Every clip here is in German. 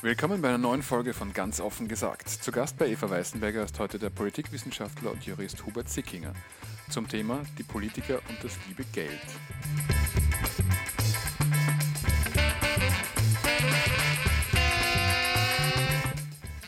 Willkommen bei einer neuen Folge von Ganz offen gesagt. Zu Gast bei Eva Weißenberger ist heute der Politikwissenschaftler und Jurist Hubert Sickinger zum Thema Die Politiker und das liebe Geld.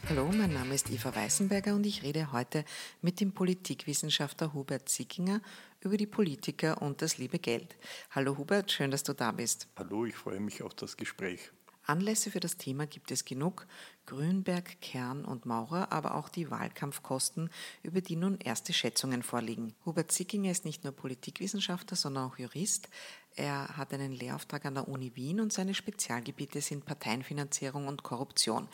Hallo, mein Name ist Eva Weißenberger und ich rede heute mit dem Politikwissenschaftler Hubert Sickinger über die Politiker und das liebe Geld. Hallo Hubert, schön, dass du da bist. Hallo, ich freue mich auf das Gespräch. Anlässe für das Thema gibt es genug. Grünberg, Kern und Maurer, aber auch die Wahlkampfkosten, über die nun erste Schätzungen vorliegen. Hubert Sickinger ist nicht nur Politikwissenschaftler, sondern auch Jurist. Er hat einen Lehrauftrag an der Uni Wien und seine Spezialgebiete sind Parteienfinanzierung und Korruption.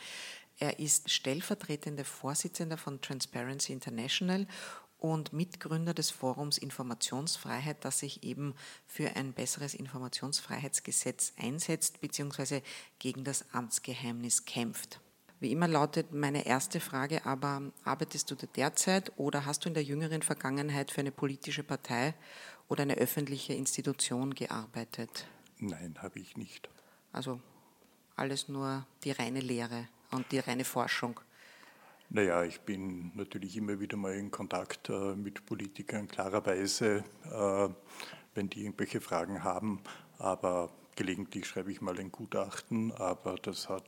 Er ist stellvertretender Vorsitzender von Transparency International und Mitgründer des Forums Informationsfreiheit, das sich eben für ein besseres Informationsfreiheitsgesetz einsetzt bzw. gegen das Amtsgeheimnis kämpft. Wie immer lautet meine erste Frage aber, arbeitest du derzeit oder hast du in der jüngeren Vergangenheit für eine politische Partei oder eine öffentliche Institution gearbeitet? Nein, habe ich nicht. Also alles nur die reine Lehre und die reine Forschung? Naja, ich bin natürlich immer wieder mal in Kontakt äh, mit Politikern, klarerweise, äh, wenn die irgendwelche Fragen haben. Aber gelegentlich schreibe ich mal ein Gutachten, aber das hat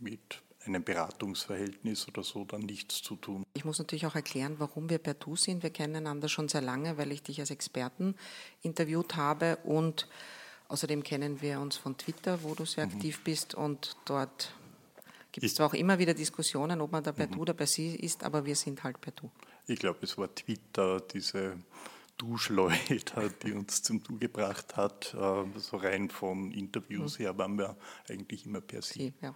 mit einem Beratungsverhältnis oder so dann nichts zu tun. Ich muss natürlich auch erklären, warum wir per Du sind. Wir kennen einander schon sehr lange, weil ich dich als Experten interviewt habe und außerdem kennen wir uns von Twitter, wo du sehr mhm. aktiv bist und dort Gibt es zwar auch immer wieder Diskussionen, ob man da per mhm. Du oder per Sie ist, aber wir sind halt per Du. Ich glaube, es war Twitter, diese Du-Schleuder, die uns zum Du gebracht hat. Äh, so rein von Interviews mhm. her waren wir eigentlich immer per Sie. Ja.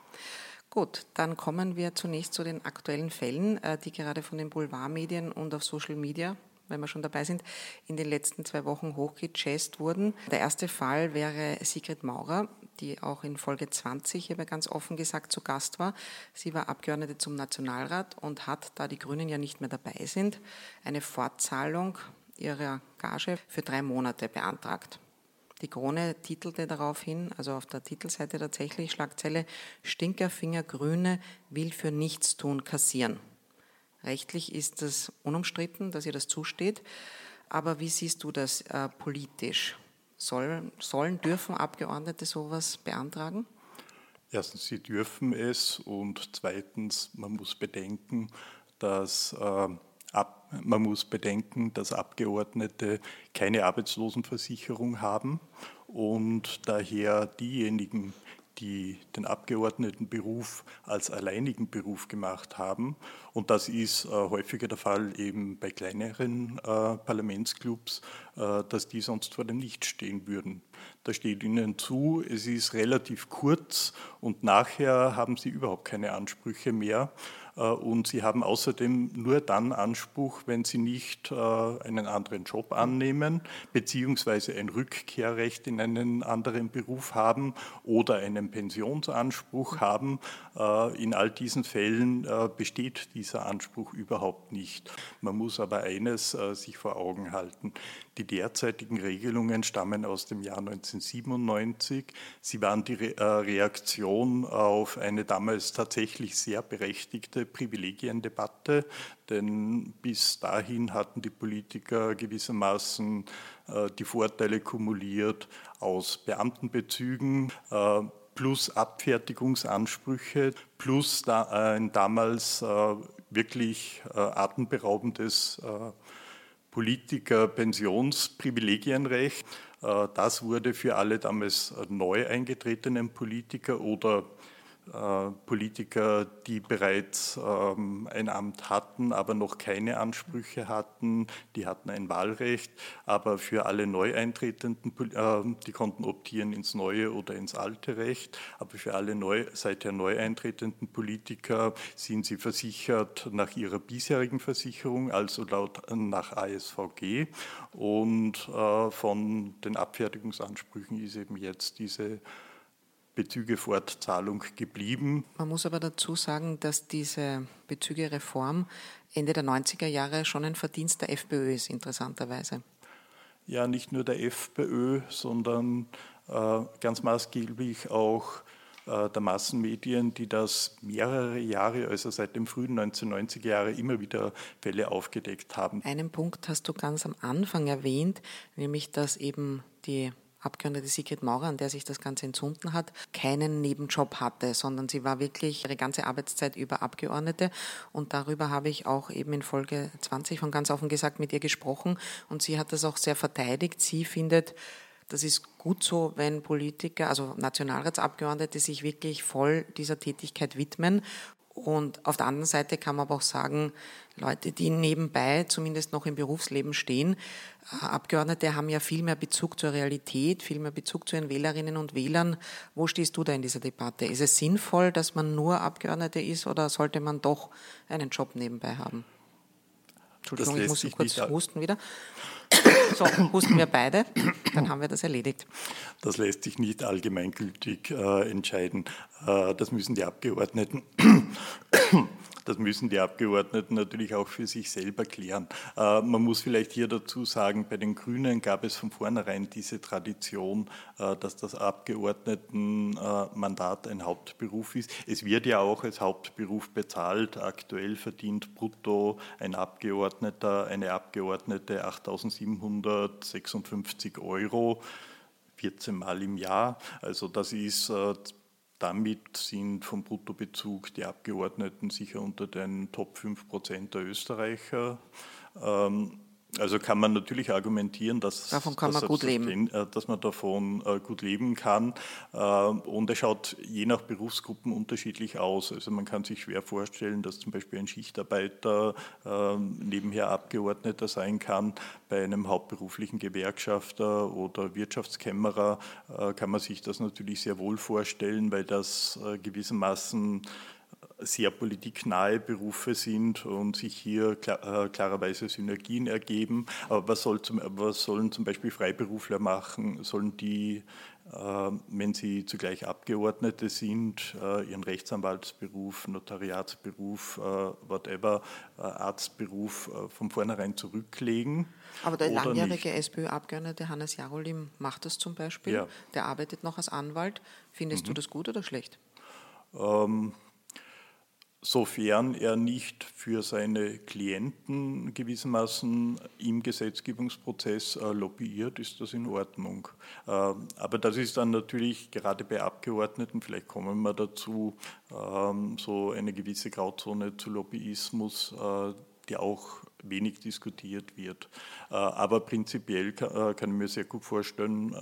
Gut, dann kommen wir zunächst zu den aktuellen Fällen, äh, die gerade von den Boulevardmedien und auf Social Media wenn wir schon dabei sind, in den letzten zwei Wochen hochgechased wurden. Der erste Fall wäre Sigrid Maurer, die auch in Folge 20 hierbei ganz offen gesagt zu Gast war. Sie war Abgeordnete zum Nationalrat und hat, da die Grünen ja nicht mehr dabei sind, eine Fortzahlung ihrer Gage für drei Monate beantragt. Die Krone titelte daraufhin, also auf der Titelseite tatsächlich, Schlagzeile Stinkerfinger Grüne will für nichts tun kassieren. Rechtlich ist es unumstritten, dass ihr das zusteht. Aber wie siehst du das äh, politisch? Soll, sollen, dürfen Abgeordnete sowas beantragen? Erstens, sie dürfen es und zweitens, man muss bedenken, dass äh, ab, man muss bedenken, dass Abgeordnete keine Arbeitslosenversicherung haben und daher diejenigen, die den Abgeordnetenberuf als alleinigen Beruf gemacht haben. Und das ist äh, häufiger der Fall eben bei kleineren äh, Parlamentsclubs, äh, dass die sonst vor dem Nichts stehen würden. Da steht ihnen zu, es ist relativ kurz und nachher haben sie überhaupt keine Ansprüche mehr. Äh, und sie haben außerdem nur dann Anspruch, wenn sie nicht äh, einen anderen Job annehmen, beziehungsweise ein Rückkehrrecht in einen anderen Beruf haben oder einen Pensionsanspruch haben. Äh, in all diesen Fällen besteht dieser Anspruch überhaupt nicht. Man muss aber eines sich vor Augen halten. Die derzeitigen Regelungen stammen aus dem Jahr 1997. Sie waren die Reaktion auf eine damals tatsächlich sehr berechtigte Privilegiendebatte, denn bis dahin hatten die Politiker gewissermaßen äh, die Vorteile kumuliert aus Beamtenbezügen äh, plus Abfertigungsansprüche plus ein damals äh, wirklich atemberaubendes Politiker-Pensionsprivilegienrecht. Das wurde für alle damals neu eingetretenen Politiker oder äh, Politiker, die bereits ähm, ein Amt hatten, aber noch keine Ansprüche hatten, die hatten ein Wahlrecht, aber für alle Neueintretenden, äh, die konnten optieren ins neue oder ins alte Recht, aber für alle neu, seither neu eintretenden Politiker sind sie versichert nach ihrer bisherigen Versicherung, also laut nach ASVG und äh, von den Abfertigungsansprüchen ist eben jetzt diese Bezügefortzahlung geblieben. Man muss aber dazu sagen, dass diese Bezügereform Ende der 90er Jahre schon ein Verdienst der FPÖ ist, interessanterweise. Ja, nicht nur der FPÖ, sondern äh, ganz maßgeblich auch äh, der Massenmedien, die das mehrere Jahre, also seit dem frühen 1990er Jahre, immer wieder Fälle aufgedeckt haben. Einen Punkt hast du ganz am Anfang erwähnt, nämlich dass eben die Abgeordnete Sigrid Maurer, an der sich das Ganze entzunden hat, keinen Nebenjob hatte, sondern sie war wirklich ihre ganze Arbeitszeit über Abgeordnete. Und darüber habe ich auch eben in Folge 20 von ganz offen gesagt mit ihr gesprochen. Und sie hat das auch sehr verteidigt. Sie findet, das ist gut so, wenn Politiker, also Nationalratsabgeordnete sich wirklich voll dieser Tätigkeit widmen und auf der anderen Seite kann man aber auch sagen, Leute, die nebenbei zumindest noch im Berufsleben stehen, äh, Abgeordnete haben ja viel mehr Bezug zur Realität, viel mehr Bezug zu ihren Wählerinnen und Wählern. Wo stehst du da in dieser Debatte? Ist es sinnvoll, dass man nur Abgeordnete ist oder sollte man doch einen Job nebenbei haben? Entschuldigung, ich muss kurz husten wieder. So, husten wir beide, dann haben wir das erledigt. Das lässt sich nicht allgemeingültig äh, entscheiden. Äh, das müssen die Abgeordneten das müssen die Abgeordneten natürlich auch für sich selber klären. Äh, man muss vielleicht hier dazu sagen, bei den Grünen gab es von vornherein diese Tradition, äh, dass das Abgeordnetenmandat ein Hauptberuf ist. Es wird ja auch als Hauptberuf bezahlt. Aktuell verdient brutto ein Abgeordneter, eine Abgeordnete 8.756 Euro. 14 Mal im Jahr. Also das ist äh, damit sind vom Bruttobezug die Abgeordneten sicher unter den Top 5 Prozent der Österreicher. Ähm, also kann man natürlich argumentieren, dass, davon kann man, gut leben. Äh, dass man davon äh, gut leben kann. Äh, und es schaut je nach Berufsgruppen unterschiedlich aus. Also man kann sich schwer vorstellen, dass zum Beispiel ein Schichtarbeiter nebenher Abgeordneter sein kann. Bei einem hauptberuflichen Gewerkschafter oder Wirtschaftskämmerer kann man sich das natürlich sehr wohl vorstellen, weil das gewissermaßen sehr politiknahe Berufe sind und sich hier klar, äh, klarerweise Synergien ergeben. Aber was, soll zum, was sollen zum Beispiel Freiberufler machen? Sollen die, äh, wenn sie zugleich Abgeordnete sind, äh, ihren Rechtsanwaltsberuf, Notariatsberuf, äh, whatever, äh, Arztberuf äh, von vornherein zurücklegen? Aber der langjährige SPÖ-Abgeordnete Hannes Jarolim macht das zum Beispiel. Ja. Der arbeitet noch als Anwalt. Findest mhm. du das gut oder schlecht? Ähm, sofern er nicht für seine Klienten gewissermaßen im Gesetzgebungsprozess äh, lobbyiert, ist das in Ordnung. Äh, aber das ist dann natürlich gerade bei Abgeordneten, vielleicht kommen wir dazu, ähm, so eine gewisse Grauzone zu Lobbyismus, äh, die auch wenig diskutiert wird. Aber prinzipiell kann ich mir sehr gut vorstellen,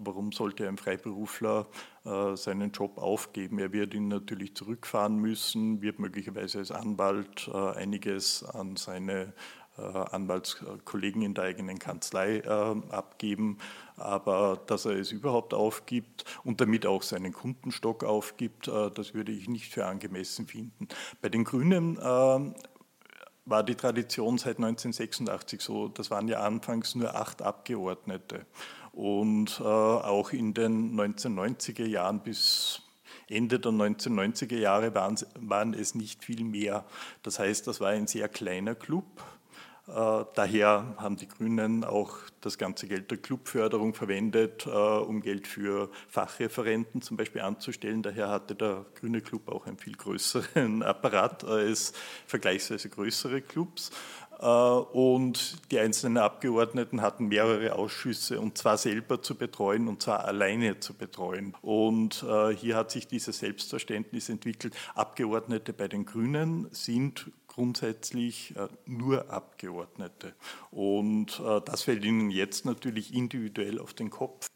warum sollte ein Freiberufler äh, seinen Job aufgeben? Er wird ihn natürlich zurückfahren müssen, wird möglicherweise als Anwalt äh, einiges an seine äh, Anwaltskollegen in der eigenen Kanzlei abgeben, aber dass er es überhaupt aufgibt und damit auch seinen Kundenstock aufgibt, das würde ich nicht für angemessen finden. Bei den Grünen war die Tradition seit 1986 so, das waren ja anfangs nur acht Abgeordnete. Und äh, auch in den 1990er Jahren bis Ende der 1990er Jahre waren, waren es nicht viel mehr. Das heißt, das war ein sehr kleiner Club. Äh, daher haben die Grünen auch das ganze Geld der Clubförderung verwendet, äh, um Geld für Fachreferenten zum Beispiel anzustellen. Daher hatte der Grüne Club auch einen viel größeren Apparat als vergleichsweise größere Clubs. Äh, und die einzelnen Abgeordneten hatten mehrere Ausschüsse und zwar selber zu betreuen und zwar alleine zu betreuen. Und äh, hier hat sich dieses Selbstverständnis entwickelt. Abgeordnete bei den Grünen sind grundsätzlich äh, nur Abgeordnete. Und das fällt Ihnen jetzt natürlich individuell auf den Kopf.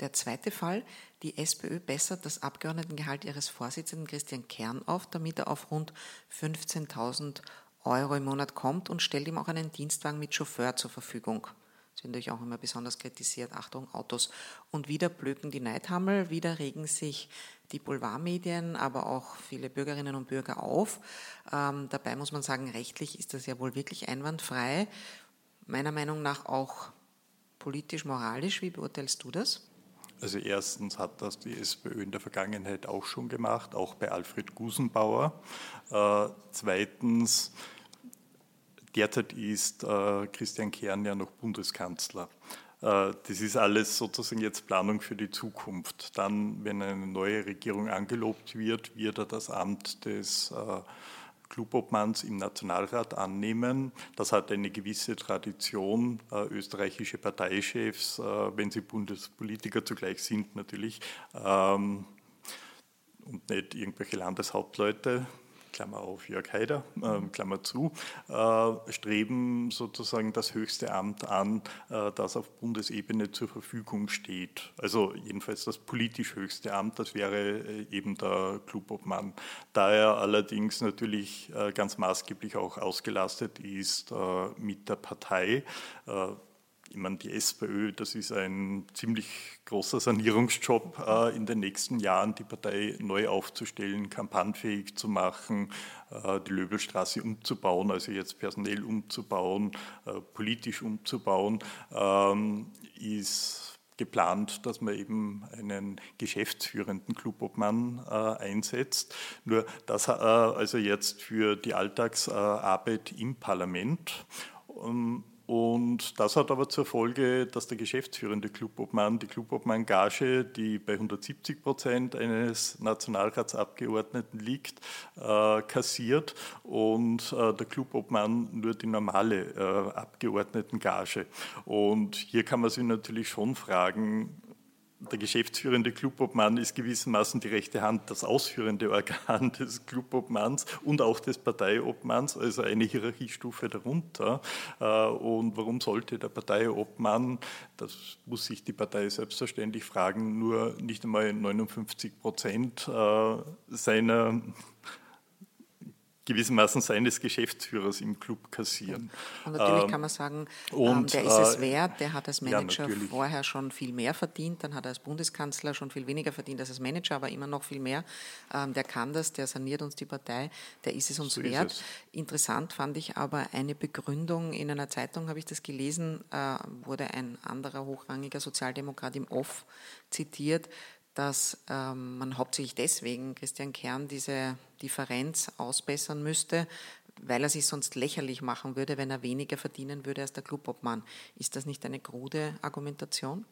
Der zweite Fall, die SPÖ bessert das Abgeordnetengehalt ihres Vorsitzenden Christian Kern auf, damit er auf rund 15.000 Euro im Monat kommt und stellt ihm auch einen Dienstwagen mit Chauffeur zur Verfügung. Das wird natürlich auch immer besonders kritisiert. Achtung, Autos. Und wieder blöken die Neidhammel, wieder regen sich die Boulevardmedien, aber auch viele Bürgerinnen und Bürger auf. Ähm, dabei muss man sagen, rechtlich ist das ja wohl wirklich einwandfrei. Meiner Meinung nach auch politisch, moralisch. Wie beurteilst du das? Also erstens hat das die SPÖ in der Vergangenheit auch schon gemacht, auch bei Alfred Gusenbauer. Äh, zweitens, derzeit ist äh, Christian Kern ja noch Bundeskanzler. das ist alles sozusagen jetzt Planung für die Zukunft. Dann, wenn eine neue Regierung angelobt wird, wird er das Amt des Clubobmanns im Nationalrat annehmen. Das hat eine gewisse Tradition. Äh, österreichische Parteichefs, äh, wenn sie Bundespolitiker zugleich sind, natürlich, ähm, und nicht irgendwelche Landeshauptleute, Klammer auf Jörg Haider, äh, Klammer zu, äh, streben sozusagen das höchste Amt an, äh, das auf Bundesebene zur Verfügung steht. Also jedenfalls das politisch höchste Amt, das wäre äh, eben der Clubobmann. Da er allerdings natürlich äh, ganz maßgeblich auch ausgelastet ist äh, mit der Partei, ich meine, die SPÖ, das ist ein ziemlich großer Sanierungsjob äh, in den nächsten Jahren, die Partei neu aufzustellen, kampagnenfähig zu machen, äh, die Löbelstraße umzubauen, also jetzt personell umzubauen, äh, politisch umzubauen, ähm, ist geplant, dass man eben einen geschäftsführenden Clubobmann äh, einsetzt. Nur das äh, also jetzt für die Alltagsarbeit im Parlament. Um, und das hat aber zur Folge, dass der geschäftsführende Clubobmann die Clubobmann-Gage, die bei 170 Prozent eines Nationalratsabgeordneten liegt, äh, kassiert und äh, der Clubobmann nur die normale äh, Abgeordnetengage. Und hier kann man sich natürlich schon fragen, der geschäftsführende Clubobmann ist gewissermaßen die rechte Hand, das ausführende Organ des Clubobmanns und auch des Parteiobmanns, also eine Hierarchiestufe darunter. Äh, und warum sollte der Parteiobmann, das muss sich die Partei selbstverständlich fragen, nur nicht einmal 59 Prozent äh, seiner gewissermaßen seines Geschäftsführers im Club kassieren. Und natürlich ähm, kann man sagen, und, ähm, der ist es äh, wert, der hat als Manager ja, vorher schon viel mehr verdient, dann hat er als Bundeskanzler schon viel weniger verdient als als Manager, aber immer noch viel mehr. Ähm, der kann das, der saniert uns die Partei, der ist es uns so wert. Es. Interessant fand ich aber eine Begründung, in einer Zeitung habe ich das gelesen, äh, wurde ein anderer hochrangiger Sozialdemokrat im Off zitiert, dass ähm, man hauptsächlich deswegen Christian Kern diese Differenz ausbessern müsste, weil er sich sonst lächerlich machen würde, wenn er weniger verdienen würde als der Clubobmann. Ist das nicht eine krude Argumentation?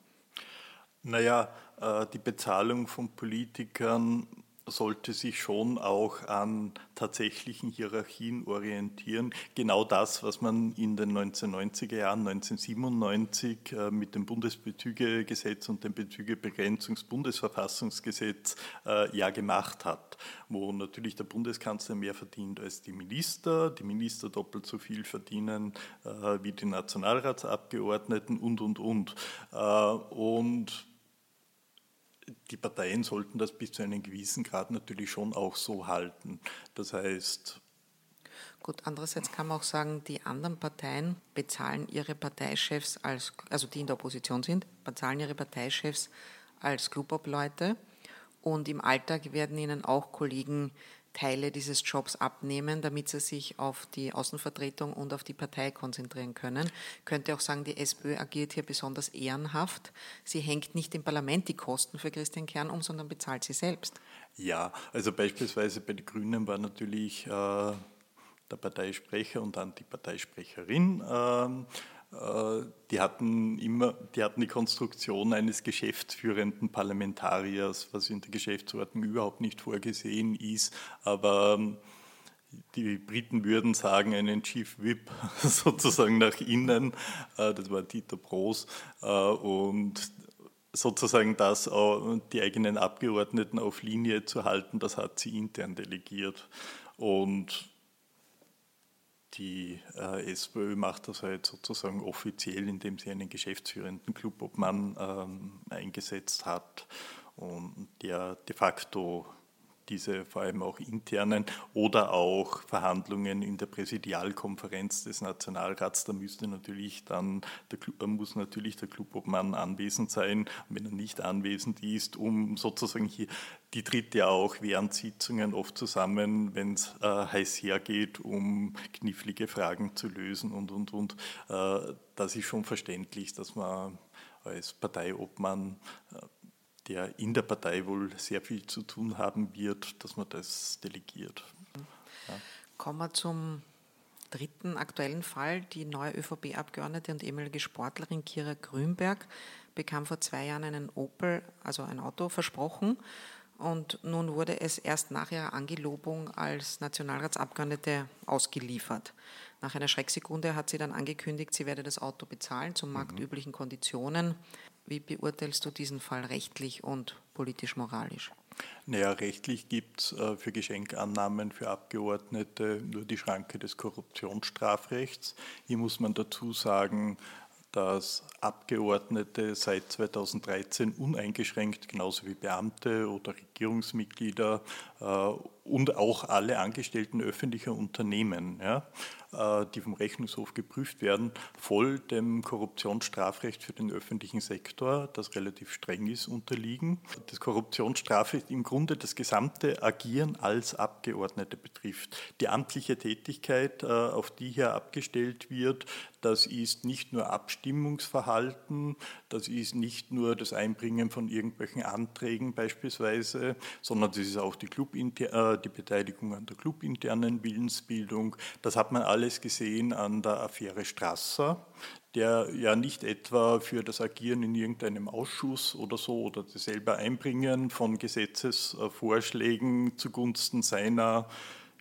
Naja, äh, die Bezahlung von Politikern sollte sich schon auch an tatsächlichen Hierarchien orientieren. Genau das, was man in den 1990er Jahren, 1997 äh, mit dem Bundesbezügegesetz und dem Bezügebegrenzungsbundesverfassungsgesetz äh, ja gemacht hat, wo natürlich der Bundeskanzler mehr verdient als die Minister, die Minister doppelt so viel verdienen äh, wie die Nationalratsabgeordneten und, und, und. Und die Parteien sollten das bis zu einem gewissen Grad natürlich schon auch so halten. Das heißt. Gut, andererseits kann man auch sagen, die anderen Parteien bezahlen ihre Parteichefs als, also die in der Opposition sind, bezahlen ihre Parteichefs als Clubobleute und im Alltag werden ihnen auch Kollegen Teile dieses Jobs abnehmen, damit sie sich auf die Außenvertretung und auf die Partei konzentrieren können. Ich könnte auch sagen, die SPÖ agiert hier besonders ehrenhaft. Sie hängt nicht im Parlament die Kosten für Christian Kern um, sondern bezahlt sie selbst. Ja, also beispielsweise bei den Grünen war natürlich äh, der Parteisprecher und dann die Parteisprecherin. Äh, äh, die hatten immer, die hatten die Konstruktion eines geschäftsführenden Parlamentariers, was in der Geschäftsordnung überhaupt nicht vorgesehen ist, aber ähm, die Briten würden sagen, einen Chief Whip sozusagen nach innen, äh, das war Dieter Broos, äh, und sozusagen das, die eigenen Abgeordneten auf Linie zu halten, das hat sie intern delegiert. Und die äh, SPÖ macht das halt sozusagen offiziell, indem sie einen geschäftsführenden Clubobmann ähm, eingesetzt hat und der de facto diese vor allem auch internen oder auch Verhandlungen in der Präsidialkonferenz des Nationalrats, da müsste natürlich dann der, äh, muss natürlich der Clubobmann anwesend sein. wenn er nicht anwesend ist, um sozusagen hier, die tritt ja auch während Sitzungen oft zusammen, wenn es äh, heiß hergeht, um knifflige Fragen zu lösen und, und, und. Äh, das ist schon verständlich, dass man als Parteiobmann äh, der in der Partei wohl sehr viel zu tun haben wird, dass man das delegiert. Ja. Kommen wir zum dritten aktuellen Fall. Die neue ÖVP-Abgeordnete und ehemalige Sportlerin Kira Grünberg bekam vor zwei Jahren einen Opel, also ein Auto, versprochen. Und nun wurde es erst nach ihrer Angelobung als Nationalratsabgeordnete ausgeliefert. Nach einer Schrecksekunde hat sie dann angekündigt, sie werde das Auto bezahlen zu mhm. marktüblichen Konditionen. Wie beurteilst du diesen Fall rechtlich und politisch-moralisch? Naja, rechtlich gibt es äh, für Geschenkannahmen für Abgeordnete nur die Schranke des Korruptionsstrafrechts. Hier muss man dazu sagen, dass Abgeordnete seit 2013 uneingeschränkt, genauso wie Beamte oder Regierungsmitglieder und auch alle Angestellten öffentlicher Unternehmen, ja, äh, die vom Rechnungshof geprüft werden, voll dem Korruptionsstrafrecht für den öffentlichen Sektor, das relativ streng ist, unterliegen. Das Korruptionsstrafrecht im Grunde das gesamte Agieren als Abgeordnete betrifft. Die amtliche Tätigkeit, äh, auf die hier abgestellt wird, das ist nicht nur Abstimmungsverhalten, das ist nicht nur das Einbringen von irgendwelchen Anträgen beispielsweise, sondern das ist auch die, äh, die Beteiligung an der clubinternen Willensbildung. Das hat man alles gesehen an der Affäre Strasser, der ja nicht etwa für das Agieren in irgendeinem Ausschuss oder so oder das selber Einbringen von Gesetzesvorschlägen zugunsten seiner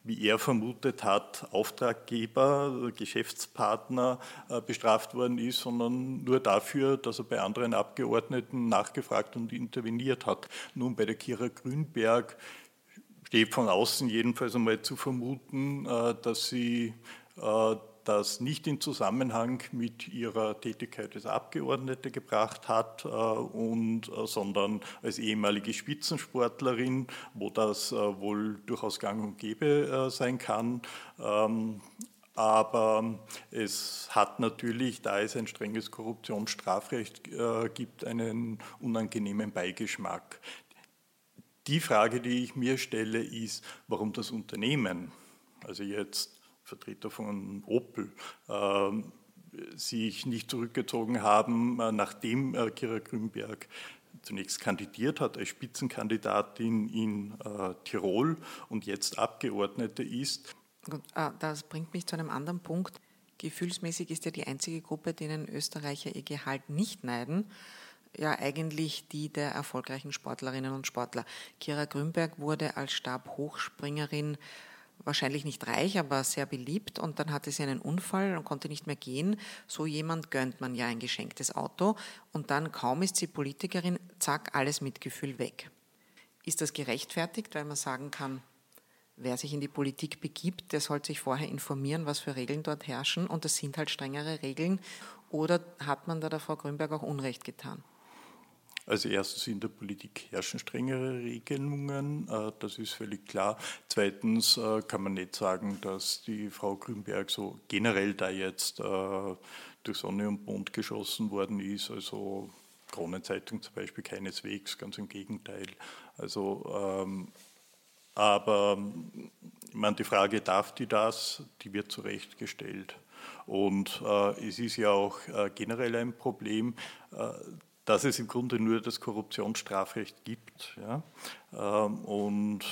wie er vermutet hat, Auftraggeber, Geschäftspartner äh, bestraft worden ist, sondern nur dafür, dass er bei anderen Abgeordneten nachgefragt und interveniert hat. Nun bei der Kira Grünberg steht von außen jedenfalls einmal zu vermuten, äh, dass sie äh, das nicht in Zusammenhang mit ihrer Tätigkeit als Abgeordnete gebracht hat, äh, und, sondern als ehemalige Spitzensportlerin, wo das wohl durchaus gang und gäbe sein kann. Ähm, aber es hat natürlich, da es ein strenges Korruptionsstrafrecht gibt, einen unangenehmen Beigeschmack. Die Frage, die ich mir stelle, ist, warum das Unternehmen, also jetzt Vertreter von Opel, äh, sich nicht zurückgezogen haben, äh, nachdem äh, Kira Grünberg zunächst kandidiert hat als Spitzenkandidatin in äh, Tirol und jetzt Abgeordnete ist. Das bringt mich zu einem anderen Punkt. Gefühlsmäßig ist ja die einzige Gruppe, denen Österreicher ihr Gehalt nicht neiden ja eigentlich die der erfolgreichen Sportlerinnen und Sportler. Kira Grünberg wurde als Stabhochspringerin wahrscheinlich nicht reich, aber sehr beliebt und dann hatte sie einen Unfall und konnte nicht mehr gehen. So jemand gönnt man ja ein geschenktes Auto und dann kaum ist sie Politikerin, zack, alles Mitgefühl weg. Ist das gerechtfertigt, weil man sagen kann, wer sich in die Politik begibt, der sollte sich vorher informieren, was für Regeln dort herrschen und das sind halt strengere Regeln oder hat man da der Frau Grünberg auch Unrecht getan? Also erstens in der Politik herrschen strengere Regelungen, äh, das ist völlig klar. Zweitens äh, kann man nicht sagen, dass die Frau Grünberg so generell da jetzt äh, durch Sonne und Mond geschossen worden ist. Also Kronenzeitung zum Beispiel keineswegs, ganz im Gegenteil. Also ähm, aber ich meine, die Frage, darf die das, die wird zu Recht gestellt. Und äh, es ist ja auch äh, generell ein Problem, äh, dass es im Grunde nur das Korruptionsstrafrecht gibt. Ja? Ähm, und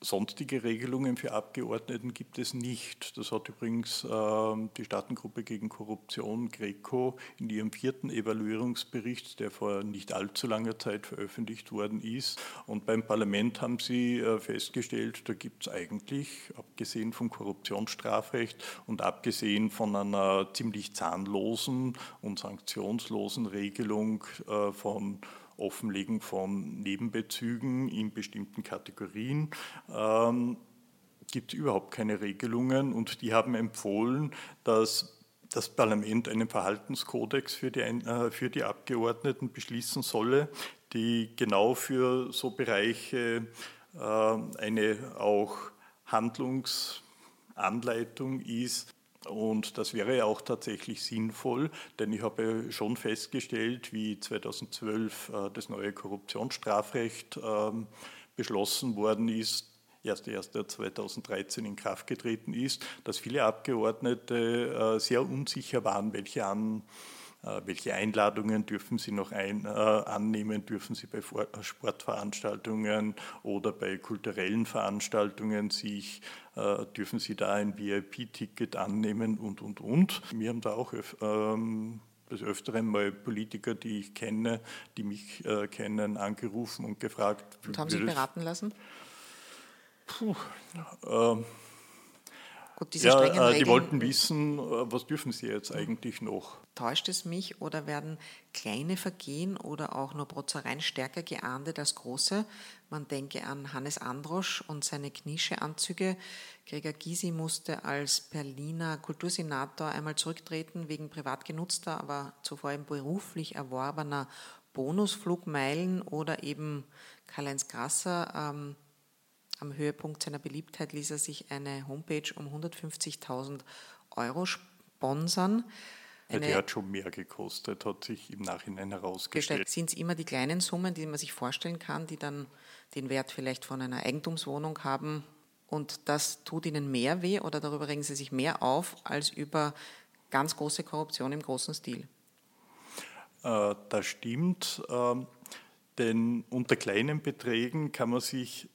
Sonstige Regelungen für Abgeordneten gibt es nicht. Das hat übrigens äh, die Staatengruppe gegen Korruption Greco in ihrem vierten Evaluierungsbericht, der vor nicht allzu langer Zeit veröffentlicht worden ist. Und beim Parlament haben sie äh, festgestellt, da gibt es eigentlich, abgesehen vom Korruptionsstrafrecht und abgesehen von einer ziemlich zahnlosen und sanktionslosen Regelung äh, von Offenlegen von Nebenbezügen in bestimmten Kategorien. Ähm, gibt es überhaupt keine Regelungen und die haben empfohlen, dass das Parlament einen Verhaltenskodex für die, äh, für die Abgeordneten beschließen solle, die genau für so Bereiche äh, eine auch Handlungsanleitung ist, und das wäre auch tatsächlich sinnvoll, denn ich habe schon festgestellt, wie 2012 äh, das neue Korruptionsstrafrecht ähm, beschlossen worden ist, 1.1.2013 in Kraft getreten ist, dass viele Abgeordnete äh, sehr unsicher waren, welche, an, äh, welche Einladungen dürfen Sie noch ein, äh, annehmen? Dürfen Sie bei Vor Sportveranstaltungen oder bei kulturellen Veranstaltungen sich, äh, dürfen Sie da ein VIP-Ticket annehmen und, und, und. Wir haben da auch ähm, des Öfteren mal Politiker, die ich kenne, die mich äh, kennen, angerufen und gefragt. Und haben Sie beraten lassen? Puh, äh, Gut, diese ja, äh, Regeln, die wollten wissen, äh, was dürfen sie jetzt eigentlich noch? Täuscht es mich oder werden kleine Vergehen oder auch nur Protzereien stärker geahndet als große? Man denke an Hannes Androsch und seine Knischeanzüge. Gregor Gysi musste als Berliner Kultursenator einmal zurücktreten wegen privat genutzter, aber zuvor eben beruflich erworbener Bonusflugmeilen oder eben Karl-Heinz Grasser. Ähm, am Höhepunkt seiner Beliebtheit ließ er sich eine Homepage um 150.000 Euro sponsern. Ja, die hat schon mehr gekostet, hat sich im Nachhinein herausgestellt. Sind es immer die kleinen Summen, die man sich vorstellen kann, die dann den Wert vielleicht von einer Eigentumswohnung haben und das tut ihnen mehr weh oder darüber regen sie sich mehr auf als über ganz große Korruption im großen Stil? Äh, das stimmt, äh, denn unter kleinen Beträgen kann man sich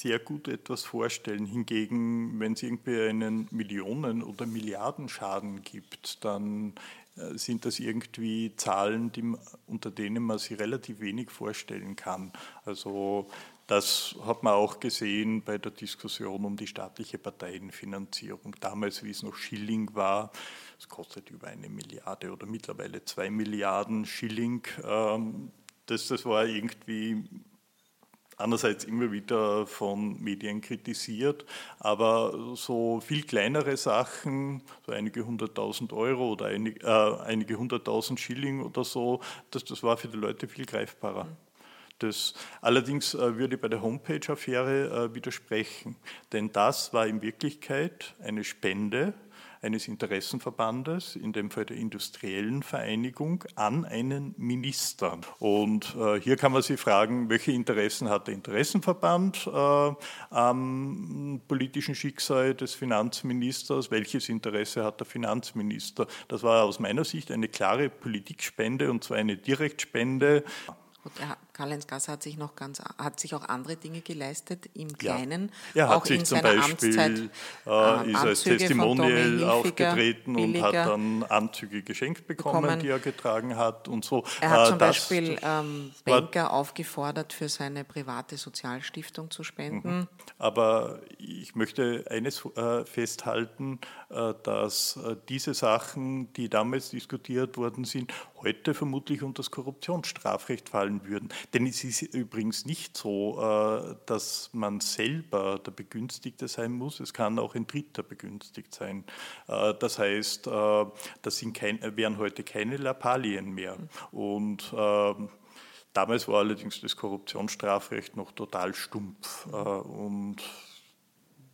sehr gut etwas vorstellen. Hingegen, wenn es irgendwie einen Millionen- oder Milliardenschaden gibt, dann äh, sind das irgendwie Zahlen, die, unter denen man sich relativ wenig vorstellen kann. Also das hat man auch gesehen bei der Diskussion um die staatliche Parteienfinanzierung. Damals, wie es noch Schilling war, es kostet über eine Milliarde oder mittlerweile zwei Milliarden Schilling. Ähm, das, das war irgendwie einerseits immer wieder von Medien kritisiert, aber so viel kleinere Sachen, so einige hunderttausend Euro oder einige, äh, einige hunderttausend Schilling oder so, das, das war für die Leute viel greifbarer. Das, allerdings äh, würde ich bei der Homepage-Affäre äh, widersprechen, denn das war in Wirklichkeit eine Spende eines Interessenverbandes, in dem Fall der industriellen Vereinigung, an einen Minister. Und äh, hier kann man sich fragen, welche Interessen hat der Interessenverband äh, am politischen Schicksal des Finanzministers, welches Interesse hat der Finanzminister. Das war aus meiner Sicht eine klare Politikspende und zwar eine Direktspende. Karl-Heinz Gasser hat sich noch ganz, hat sich auch andere Dinge geleistet im Kleinen. Ja. Er hat auch sich zum Beispiel Amtszeit, äh, ist als Testimonial aufgetreten billiger, und hat dann Anzüge geschenkt bekommen, bekommen, die er getragen hat und so. Er hat äh, zum Beispiel ähm, Banker aufgefordert, für seine private Sozialstiftung zu spenden. Mhm. Aber ich möchte eines äh, festhalten, äh, dass äh, diese Sachen, die damals diskutiert worden sind, heute vermutlich unter das Korruptionsstrafrecht fallen würden. Denn es ist übrigens nicht so, äh, dass man selber der Begünstigte sein muss. Es kann auch ein Dritter begünstigt sein. Das heißt, das sind kein, wären heute keine Lappalien mehr. Und Damals war allerdings das Korruptionsstrafrecht noch total stumpf und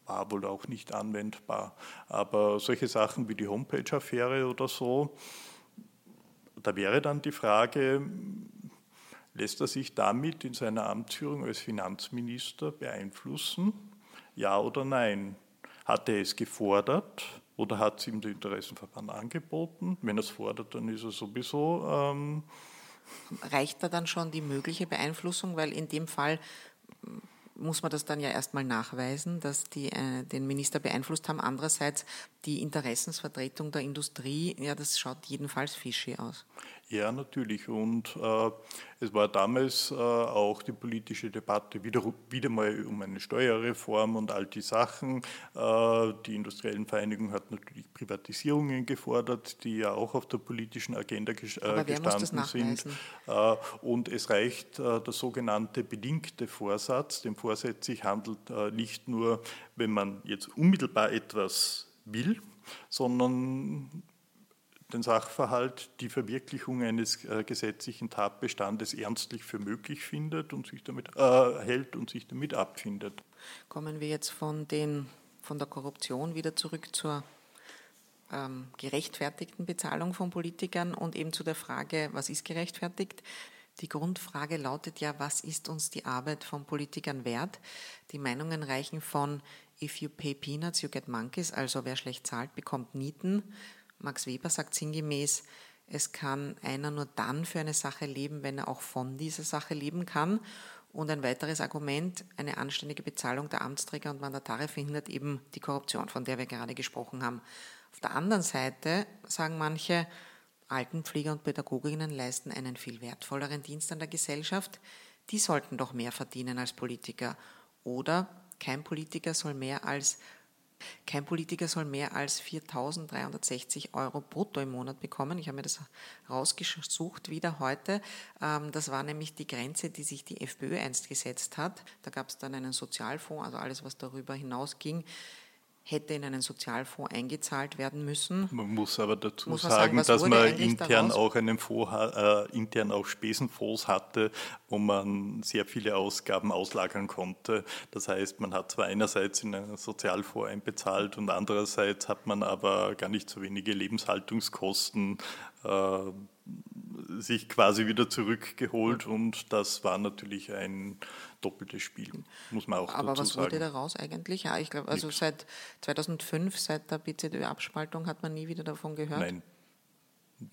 war wohl auch nicht anwendbar. Aber solche Sachen wie die Homepage-Affäre oder so, da wäre dann die Frage, lässt er sich damit in seiner Amtsführung als Finanzminister beeinflussen? Ja oder nein? Hat er es gefordert oder hat es ihm der Interessenverband angeboten? Wenn er es fordert, dann ist er sowieso. Ähm Reicht da dann schon die mögliche Beeinflussung? Weil in dem Fall muss man das dann ja erstmal nachweisen, dass die äh, den Minister beeinflusst haben. Andererseits die Interessensvertretung der Industrie, ja, das schaut jedenfalls fishy aus. Ja, natürlich. Und äh, es war damals äh, auch die politische Debatte wieder, wieder mal um eine Steuerreform und all die Sachen. Äh, die industriellen Vereinigung hat natürlich Privatisierungen gefordert, die ja auch auf der politischen Agenda ges äh, gestanden sind. Äh, und es reicht äh, der sogenannte bedingte Vorsatz. Dem Vorsatz sich handelt nicht nur, wenn man jetzt unmittelbar etwas will, sondern den Sachverhalt, die Verwirklichung eines äh, gesetzlichen Tatbestandes ernstlich für möglich findet und sich damit äh, hält und sich damit abfindet. Kommen wir jetzt von, den, von der Korruption wieder zurück zur ähm, gerechtfertigten Bezahlung von Politikern und eben zu der Frage, was ist gerechtfertigt? Die Grundfrage lautet ja, was ist uns die Arbeit von Politikern wert? Die Meinungen reichen von If you pay peanuts, you get monkeys, also wer schlecht zahlt, bekommt Nieten, Max Weber sagt sinngemäß, Es kann einer nur dann für eine Sache leben, wenn er auch von dieser Sache leben kann. Und ein weiteres Argument, eine anständige Bezahlung der Amtsträger und Mandatare verhindert eben die Korruption, von der wir gerade gesprochen haben. Auf der anderen Seite sagen manche, Altenpfleger und Pädagoginnen leisten einen viel wertvolleren Dienst an der Gesellschaft. Die sollten doch mehr verdienen als Politiker. Oder kein Politiker soll mehr als kein Politiker soll mehr als 4.360 Euro brutto im Monat bekommen. Ich habe mir das rausgesucht wieder heute. Ähm, das war nämlich die Grenze, die sich die FPÖ einst gesetzt hat. Da gab es dann einen Sozialfonds, also alles, was darüber hinausging hätte in einen Sozialfonds eingezahlt werden müssen. Man muss aber dazu muss sagen, sagen dass man intern daraus? auch einen Fonds, äh, intern auch Spesenfonds hatte, wo man sehr viele Ausgaben auslagern konnte. Das heißt, man hat zwar einerseits in einen Sozialfonds einbezahlt und andererseits hat man aber gar nicht so wenige Lebenshaltungskosten äh, sich quasi wieder zurückgeholt und das war natürlich ein doppeltes Spiel, muss man auch Aber dazu sagen. Aber was wurde daraus eigentlich? Ja, ich glaube, also Nix. seit 2005, seit der BZÖ-Abspaltung hat man nie wieder davon gehört. Nein.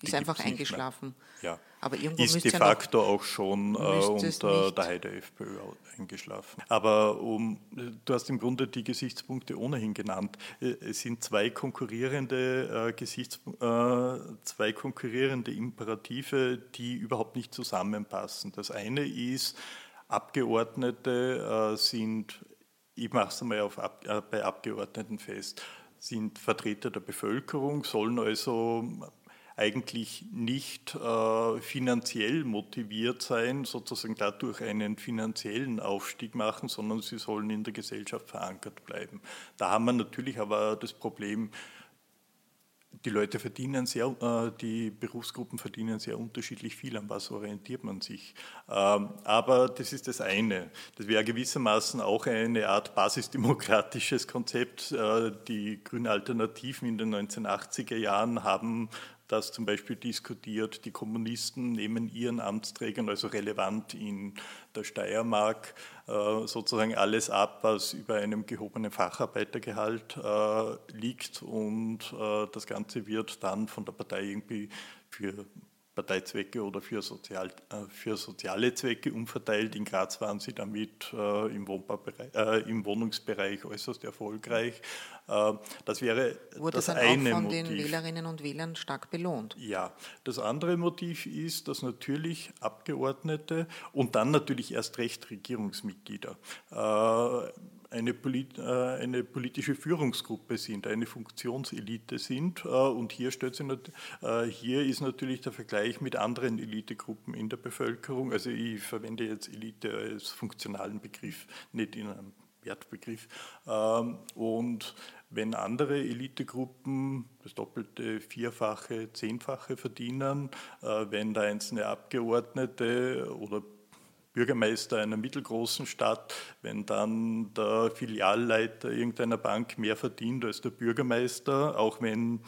Ist einfach eingeschlafen. Ja. Aber irgendwo ist de facto ja auch schon äh, unter der Heide FPÖ eingeschlafen. Aber um, du hast im Grunde die Gesichtspunkte ohnehin genannt. Äh, es sind zwei konkurrierende äh, Gesichts, äh, zwei konkurrierende Imperative, die überhaupt nicht zusammenpassen. Das eine ist, Abgeordnete äh, sind, ich mache es einmal auf, äh, bei Abgeordneten fest, sind Vertreter der Bevölkerung, sollen also eigentlich nicht äh, finanziell motiviert sein, sozusagen dadurch einen finanziellen Aufstieg machen, sondern sie sollen in der Gesellschaft verankert bleiben. Da haben wir natürlich aber das Problem, die Leute verdienen sehr, äh, die Berufsgruppen verdienen sehr unterschiedlich viel. An was orientiert man sich? Ähm, aber das ist das eine. Das wäre gewissermaßen auch eine Art basisdemokratisches Konzept. Äh, die grünen Alternativen in den 1980er Jahren haben das zum Beispiel diskutiert. Die Kommunisten nehmen ihren Amtsträgern, also relevant in der Steiermark, äh, sozusagen alles ab, was über einem gehobenen Facharbeitergehalt äh, liegt und äh, das Ganze wird dann von der Partei irgendwie für Parteizwecke oder für, Sozial, äh, für soziale Zwecke umverteilt. In Graz waren sie damit äh, im, äh, im, Wohnungsbereich äußerst erfolgreich. Äh, das wäre Wurde das dann eine auch von Motiv. den Wählerinnen und Wählern stark belohnt. Ja, das andere Motiv ist, dass natürlich Abgeordnete und dann natürlich erst recht Regierungsmitglieder äh, eine, polit, äh, eine, politische Führungsgruppe sind, eine Funktionselite sind. Äh, und hier, äh, hier ist natürlich der Vergleich mit anderen Elitegruppen in der Bevölkerung. Also ich verwende jetzt Elite als funktionalen Begriff, nicht in einem Wertbegriff. Ähm, und wenn andere Elitegruppen das doppelte, vierfache, zehnfache verdienen, wenn da einzelne Abgeordnete oder Bürgermeister einer mittelgroßen Stadt, wenn dann der Filialleiter irgendeiner Bank mehr verdient als der Bürgermeister, auch wenn